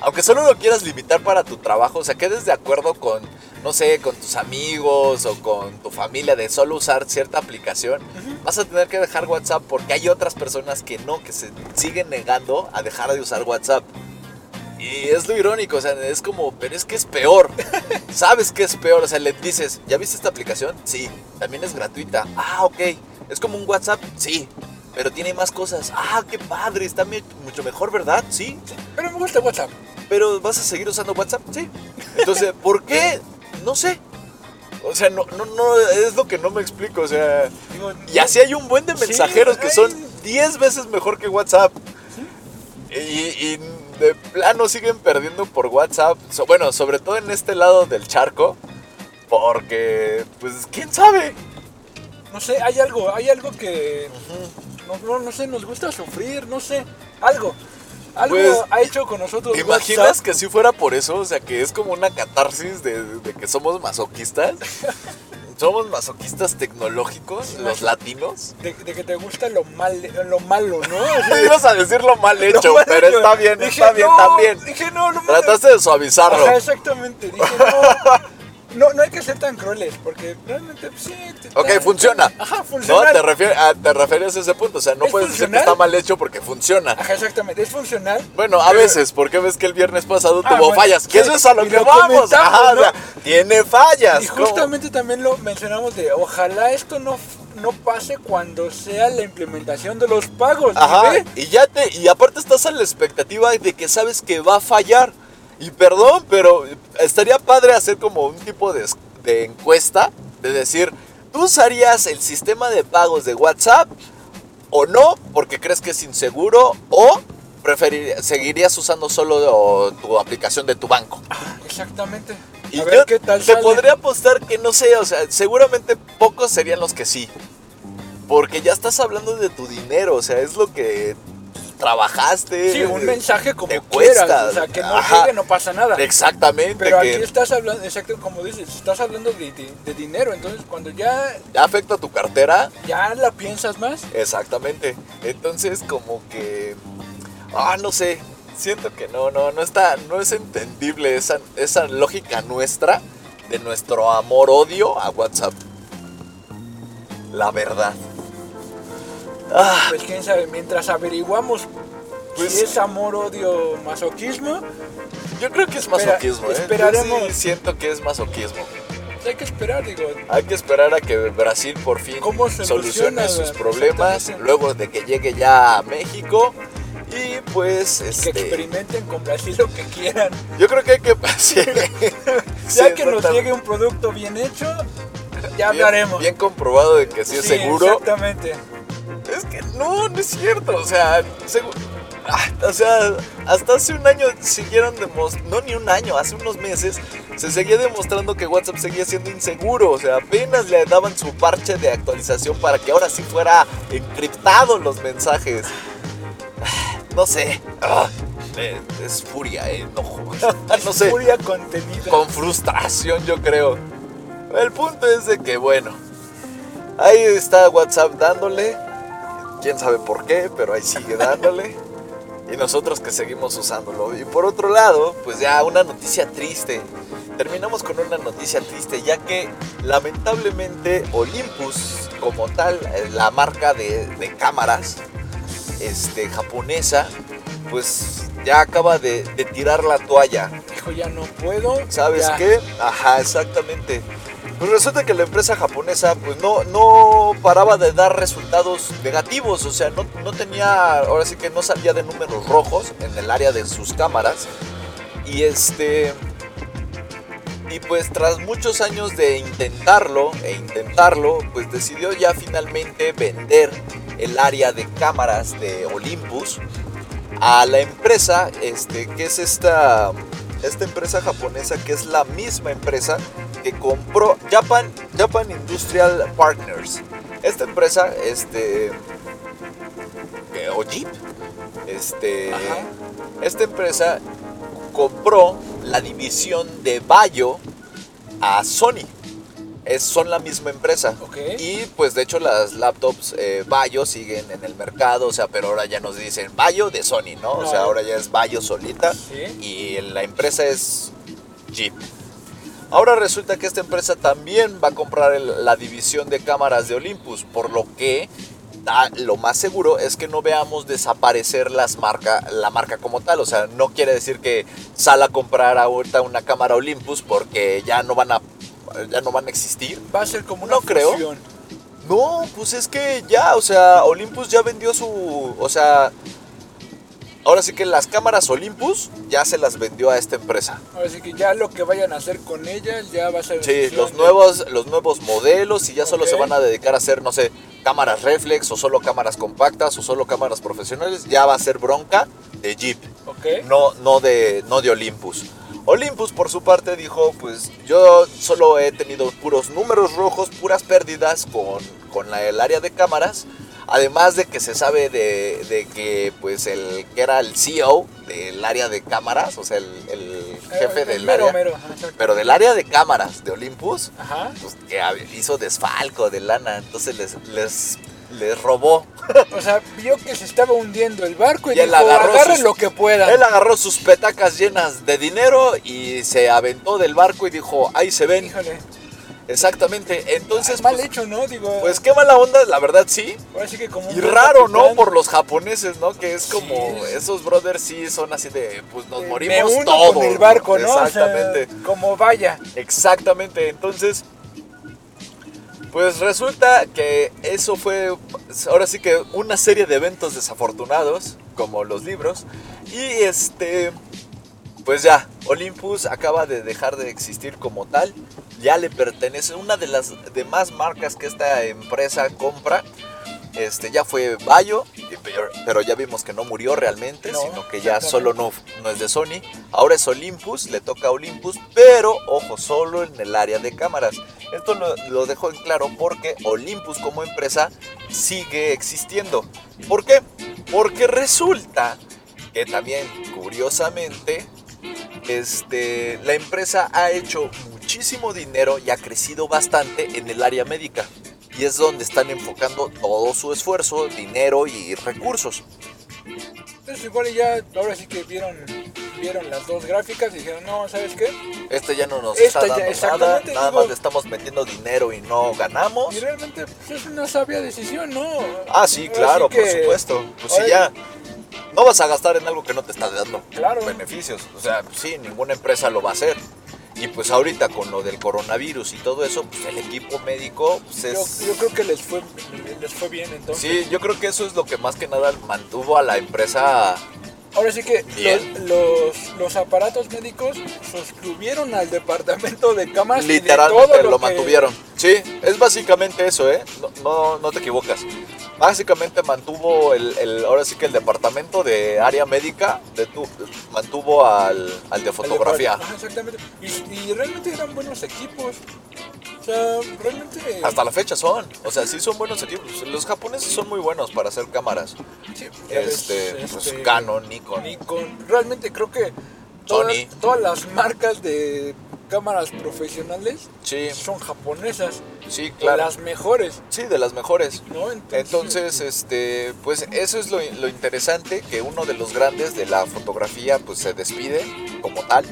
aunque solo lo quieras limitar para tu trabajo, o sea, quedes de acuerdo con no sé, con tus amigos o con tu familia de solo usar cierta aplicación, vas a tener que dejar WhatsApp porque hay otras personas que no, que se siguen negando a dejar de usar WhatsApp. Y es lo irónico, o sea, es como, pero es que es peor. ¿Sabes qué es peor? O sea, le dices, ¿ya viste esta aplicación? Sí, también es gratuita. Ah, ok. ¿Es como un WhatsApp? Sí. Pero tiene más cosas. Ah, qué padre, está me- mucho mejor, ¿verdad? Sí. Pero me gusta WhatsApp. Pero ¿vas a seguir usando WhatsApp? Sí. Entonces, ¿por qué? No sé. O sea, no, no, no, es lo que no me explico. O sea, Digo, y así hay un buen de Sí, mensajeros que son 10 veces mejor que WhatsApp. Y, y de plano siguen perdiendo por WhatsApp. So- bueno, sobre todo en este lado del charco. Porque, pues, ¿quién sabe? No sé, hay algo, hay algo que no, no, no sé, nos gusta sufrir, no sé, algo. Algo Pues, ha hecho con nosotros ¿Te imaginas WhatsApp. que si fuera por eso? O sea, que es como una catarsis de, de que somos masoquistas. somos masoquistas tecnológicos, los latinos. De, de que te gusta lo mal, lo malo, ¿no? Así- Ibas a decir lo mal hecho, lo mal pero hecho. está bien, Dije, está bien no, también. Dije, no, lo malo. Trataste de suavizarlo. Exactamente. Dije, no, no, no hay que ser tan crueles, porque realmente pues, sí. Ok, funciona. Ajá, No, funciona. te, refier- ah, te refieres a ese punto. O sea, no ¿Es puedes decir que está mal hecho porque funciona. Ajá, exactamente. Es funcional. Bueno, a pero- veces, porque ves que el viernes pasado Ah, tuvo bueno, fallas. Que eso es a lo que lo vamos. Ajá, ¿no? o sea, tiene fallas. Y ¿cómo? justamente también lo mencionamos de ojalá esto no, no pase cuando sea la implementación de los pagos. ¿y Ajá, y ya te, y aparte estás a la expectativa de que sabes que va a fallar. Y perdón, pero estaría padre hacer como un tipo de, de encuesta de decir, ¿tú usarías el sistema de pagos de WhatsApp o no? Porque crees que es inseguro o preferirías, seguirías usando solo tu aplicación de tu banco. Exactamente. Y a yo ver qué tal te sale. podría apostar que no sé, o sea, seguramente pocos serían los que sí. Porque ya estás hablando de tu dinero, o sea, es lo que trabajaste. Sí, un mensaje como te quieras. cuesta. O sea, que no Ajá. llegue, no pasa nada. Exactamente, Pero aquí estás hablando, exacto como dices, estás hablando de, de- de dinero. Entonces, cuando ya, ya afecta tu cartera. ya la piensas más, Exactamente. Entonces, como que. Ah, no sé. Siento que no, no, no está. No es entendible esa, esa lógica nuestra de nuestro amor-odio a WhatsApp. La verdad. Ah, pues quién sabe, mientras averiguamos Pues- si es amor, odio, masoquismo, yo creo que es Espera, masoquismo, ¿eh? Yo esperaremos. sí siento que es masoquismo. pues hay que esperar, digo. Hay que esperar a que Brasil por fin ¿Cómo solucione sus problemas, luego de que llegue ya a México. Y pues, Que este, experimenten con Brasil lo que quieran. yo creo que hay que... sí. Ya Sí, que nos llegue un producto bien hecho, ya Bien- hablaremos. Bien comprobado de que sí es seguro. Exactamente. Es que no, no es cierto. O sea, o sea, hasta hace un año siguieron demostrando, no ni un año, hace unos meses, se seguía demostrando que WhatsApp seguía siendo inseguro. O sea, apenas le daban su parche de actualización para que ahora sí fuera encriptado los mensajes. No sé. Ah, eh, es furia, eh, enojo. no sé Furia contenida. con frustración, yo creo. El punto es de que, bueno, ahí está WhatsApp dándole. Quién sabe por qué, pero ahí sigue dándole. Y nosotros que seguimos usándolo. Y por otro lado, pues ya una noticia triste. Terminamos con una noticia triste, ya que lamentablemente Olympus, como tal, eh, la marca de, de cámaras este, japonesa, pues ya acaba de, de tirar la toalla. Dijo, ya no puedo. ¿Sabes ya. qué? Ajá, exactamente. Pues resulta que la empresa japonesa pues no, no paraba de dar resultados negativos, o sea, no, no tenía, ahora sí que no salía de números rojos en el área de sus cámaras. Y este... Y pues tras muchos años de intentarlo e intentarlo, pues decidió ya finalmente vender el área de cámaras de Olympus a la empresa, este, que es esta, esta empresa japonesa, que es la misma empresa que compró Japan, Japan Industrial Partners. Esta empresa, este, que- o Jeep, este, Ajá. esta empresa compró la división de Bayo a Sony. Es, son la misma empresa. Y pues de hecho las laptops eh, Bayo siguen en el mercado, o sea, pero ahora ya nos dicen Bayo de Sony, ¿no? O sea, ahora ya es Bayo solita Sí. y la empresa es Jeep. Ahora resulta que esta empresa también va a comprar el- la división de cámaras de Olympus, por lo que lo más seguro es que no veamos desaparecer las marca, la marca como tal. O sea, no quiere decir que sal a comprar ahorita una cámara Olympus porque ya no van a, ya no van a existir. Va a ser como una No creo. No, pues es que ya, o sea, Olympus ya vendió su, o sea, ahora sí que las cámaras Olympus ya se las vendió a esta empresa. Ahora sí que ya lo que vayan a hacer con ellas ya va a ser. Sí, los de- nuevos, los nuevos modelos y ya solo se van a dedicar a hacer, no sé, cámaras reflex o solo cámaras compactas o solo cámaras profesionales. Ya va a ser bronca de Jeep, Ok. no, no, de, no de Olympus. Olympus por su parte dijo, pues yo solo he tenido puros números rojos, puras pérdidas con, con la- el área de cámaras. Además de que se sabe de, de que pues el que era el CEO del área de cámaras, o sea, el, el jefe Eh, del mero, área, mero, ajá, pero del área de cámaras de Olympus, Ajá. pues, que hizo desfalco de lana, entonces les, les, les robó. O sea, vio que se estaba hundiendo el barco y, Y él dijo, agarró agarren sus- lo que puedan. Él agarró sus petacas llenas de dinero y se aventó del barco y dijo, ahí se ven. Híjole. Exactamente, entonces, mal pues, hecho, ¿no? Digo, pues qué mala onda, la verdad sí. ahora sí que como un Y raro, ¿no? Por los japoneses, ¿no? Que es como, Sí. esos brothers sí son así de, pues nos morimos uno todos. con el barco, ¿no? O sea, Exactamente. como vaya. Exactamente, entonces, pues resulta que eso fue, ahora sí que una serie de eventos desafortunados, como los libros, y este, pues ya, Olympus acaba de dejar de existir como tal, ya le pertenece una de las demás marcas que esta empresa compra. Este, ya fue Bayo, pero, pero ya vimos que no murió realmente, No, sino que ya solo no, no es de Sony. Ahora es Olympus, le toca a Olympus, pero ojo, solo en el área de cámaras. Esto lo, lo dejo en claro porque Olympus como empresa sigue existiendo. ¿Por qué? Porque resulta que también, curiosamente, este, la empresa ha hecho muchísimo dinero y ha crecido bastante en el área médica. Y es donde están enfocando todo su esfuerzo, dinero y recursos. Entonces igual ya, ahora sí que vieron, vieron las dos gráficas y dijeron, no, ¿sabes qué? Este ya no nos Esta está dando nada, nada digo- más le estamos metiendo dinero y no ganamos. Y realmente pues, es una sabia decisión, ¿no? Ah, sí, claro, sí por que- supuesto. Pues si ya no vas a gastar en algo que no te está dando Claro. beneficios. O sea, sí, ninguna empresa lo va a hacer. Y pues ahorita con lo del coronavirus y todo eso, pues el equipo médico pues, Yo, es... yo creo que les fue, les fue bien entonces. Sí, yo creo que eso es lo que más que nada mantuvo a la empresa. Ahora sí que los, los, los aparatos médicos suscribieron al departamento de camas y de Literalmente todo lo, lo, que- mantuvieron. Sí, es básicamente eso, ¿eh? No, no, no te equivocas. Básicamente mantuvo el, el- ahora sí que el departamento de área médica de tu- mantuvo al, al de fotografía. Ajá, exactamente. Y, y realmente eran buenos equipos. O sea, realmente. Hasta la fecha son. O sea, sí son buenos equipos. Los japoneses son muy buenos para hacer cámaras. sí, ya ves, Este, pues este, Canon, Nikon. Nikon. Realmente creo que todas, Sony. todas las marcas de cámaras profesionales Sí, son japonesas. sí, claro. Las mejores, Sí, de las mejores. ¿no? Entonces, este, pues eso es lo, lo interesante, que uno de los grandes de la fotografía pues se despide como tal.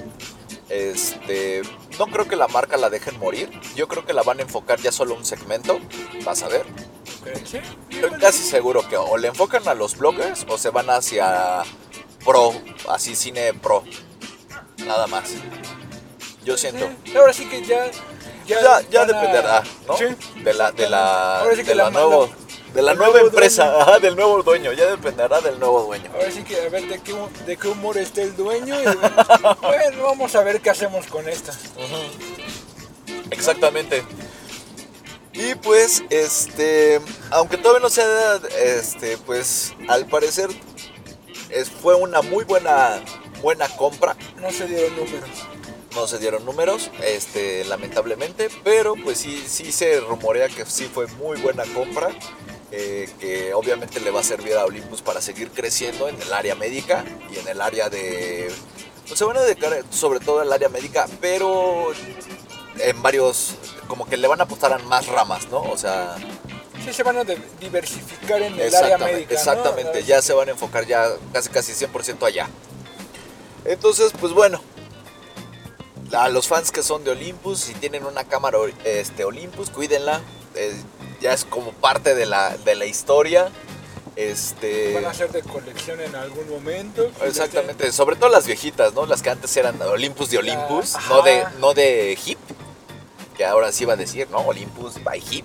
Este, no creo que la marca la dejen morir. Yo creo que la van a enfocar ya solo un segmento. Vas a ver. Estoy casi seguro que o le enfocan a los bloggers o se van hacia pro, así cine pro. Nada más. Yo siento. Sí, Ahora sí que ya. Ya, ya dependerá, ¿no? Sí. De la, de la, Ahora sí que de la, la- nuevo, de la nueva empresa, dueño. ajá, del nuevo dueño. Ya dependerá del nuevo dueño. Ahora sí que a ver de qué, de qué humor está el dueño. Y, bueno, vamos a ver qué hacemos con esta. Exactamente. Y pues, este, aunque todavía no sea, este, pues, al parecer es, fue una muy buena, buena compra. No se dieron números. No se dieron números, este, lamentablemente, pero pues sí, sí se rumorea que sí fue muy buena compra, eh, que obviamente le va a servir a Olympus para seguir creciendo en el área médica y en el área de, pues se van a dedicar sobre todo al área médica, pero en varios, como que le van a apostar a más ramas, ¿no? O sea, Sí se van a diversificar en el área médica. exactamente, ya se van a enfocar ya casi casi 100% allá. Entonces, pues bueno, a los fans que son de Olympus, si tienen una cámara este, Olympus, cuídenla. eh, ya es como parte de la, de la historia. Este, Van a ser de colección en algún momento. Exactamente, sobre todo las viejitas, ¿no? Las que antes eran Olympus de Olympus, Ah, no de, no de Hip, que ahora sí va a decir, ¿no? Olympus by Hip.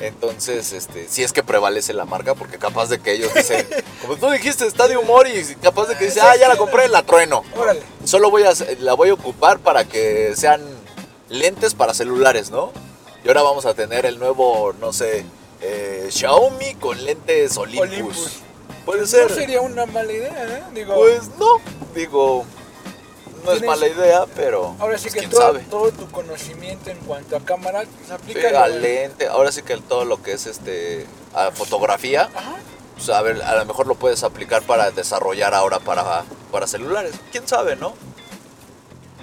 Entonces, este, si es que prevalece la marca, porque capaz de que ellos dicen, como tú dijiste, está de humor y capaz de que dicen, ah, ya la compré, la trueno. Órale. Solo voy a, la voy a ocupar para que sean lentes para celulares, ¿no? Y ahora vamos a tener el nuevo, no sé, eh, Xiaomi con lentes Olympus. Olympus. Puede ser. No sería una mala idea, ¿eh? Digo, Pues no, digo, no es mala idea, pero ahora sí pues, que todo, sabe. todo tu conocimiento en cuanto a cámara se aplica a- lente, ahora sí que todo lo que es este a fotografía, Ajá. pues, a ver, a lo mejor lo puedes aplicar para desarrollar ahora para, para celulares. ¿Quién sabe, no?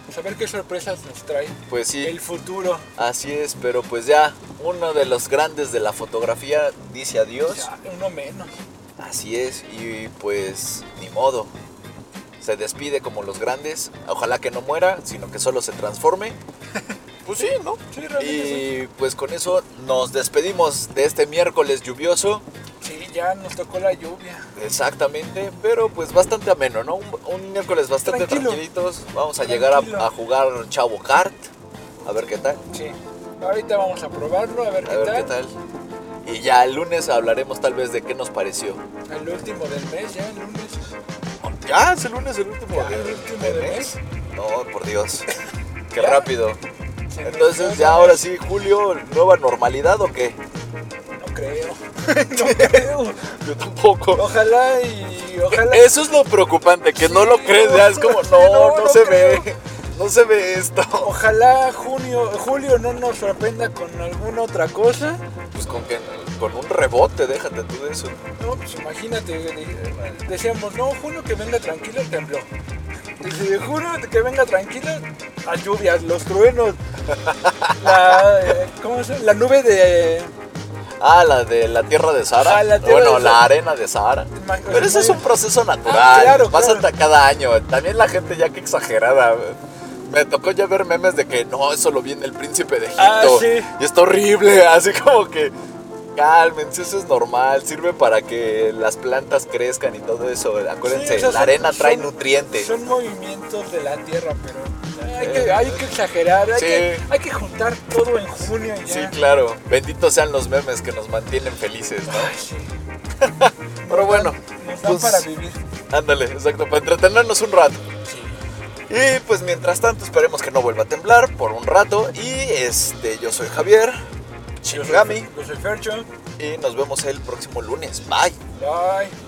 Pues a ver qué sorpresas nos trae Pues sí, el futuro. así es, pero pues ya uno de los grandes de la fotografía dice adiós. Ya, uno menos. Así es, y pues ni modo. Se despide como los grandes. Ojalá que no muera, sino que solo se transforme. Pues sí, ¿no? Sí, realmente Y pues con eso nos despedimos de este miércoles lluvioso. Sí, ya nos tocó la lluvia. Exactamente, pero pues bastante ameno, ¿no? Un, un miércoles bastante Tranquilo. tranquilitos. Vamos a llegar Tranquilo. a, a jugar Chavo Kart. A ver qué tal. Sí. Ahorita vamos a probarlo, a ver, A qué, ver tal. qué tal. Y ya el lunes hablaremos tal vez de qué nos pareció. El último del mes, ya el lunes. Ya, es el lunes el último, Ya, el último del mes. No, por Dios. Qué ¿Ya? rápido. Se Entonces, ya ahora sí, Julio, nueva normalidad o qué? No creo. no creo. Yo tampoco. Ojalá y ojalá. Eso es lo preocupante, que no lo crees, ya es como, no, no, no, no se creo. ve, no se ve esto. Ojalá junio, julio no nos sorprenda con alguna otra cosa. Pues con que, con un rebote, déjate tú de eso. No, pues imagínate, de- decíamos, no, junio que venga tranquilo, tembló. Dice, junio que venga tranquilo, las lluvias, los truenos, la, eh, ¿cómo se la nube de... Ah, la de la tierra de Sahara. Ah, la tierra bueno, de la arena de Sahara. Ma- Pero ese es un proceso natural. Ah, claro, Pasa claro. hasta cada año. También la gente ya que exagerada. Me tocó ya ver memes de que no, eso lo viene el príncipe de Egipto. Ah, sí. Y está horrible. Así como que cálmense, eso es normal. Sirve para que las plantas crezcan y todo eso. Acuérdense, Sí, o sea, la son- arena trae son- nutrientes. Son movimientos de la tierra, pero hay que, hay que exagerar, hay, Sí. que, hay que juntar todo en junio ya. Sí, claro. Benditos sean los memes que nos mantienen felices, ¿no? Ay, sí. Pero bueno, Nos dan pues, para vivir. ándale, exacto, para entretenernos un rato. Y pues mientras tanto esperemos que no vuelva a temblar por un rato. Y este, yo soy Javier Yo soy, yo soy Fercho. y nos vemos el próximo lunes. Bye. Bye.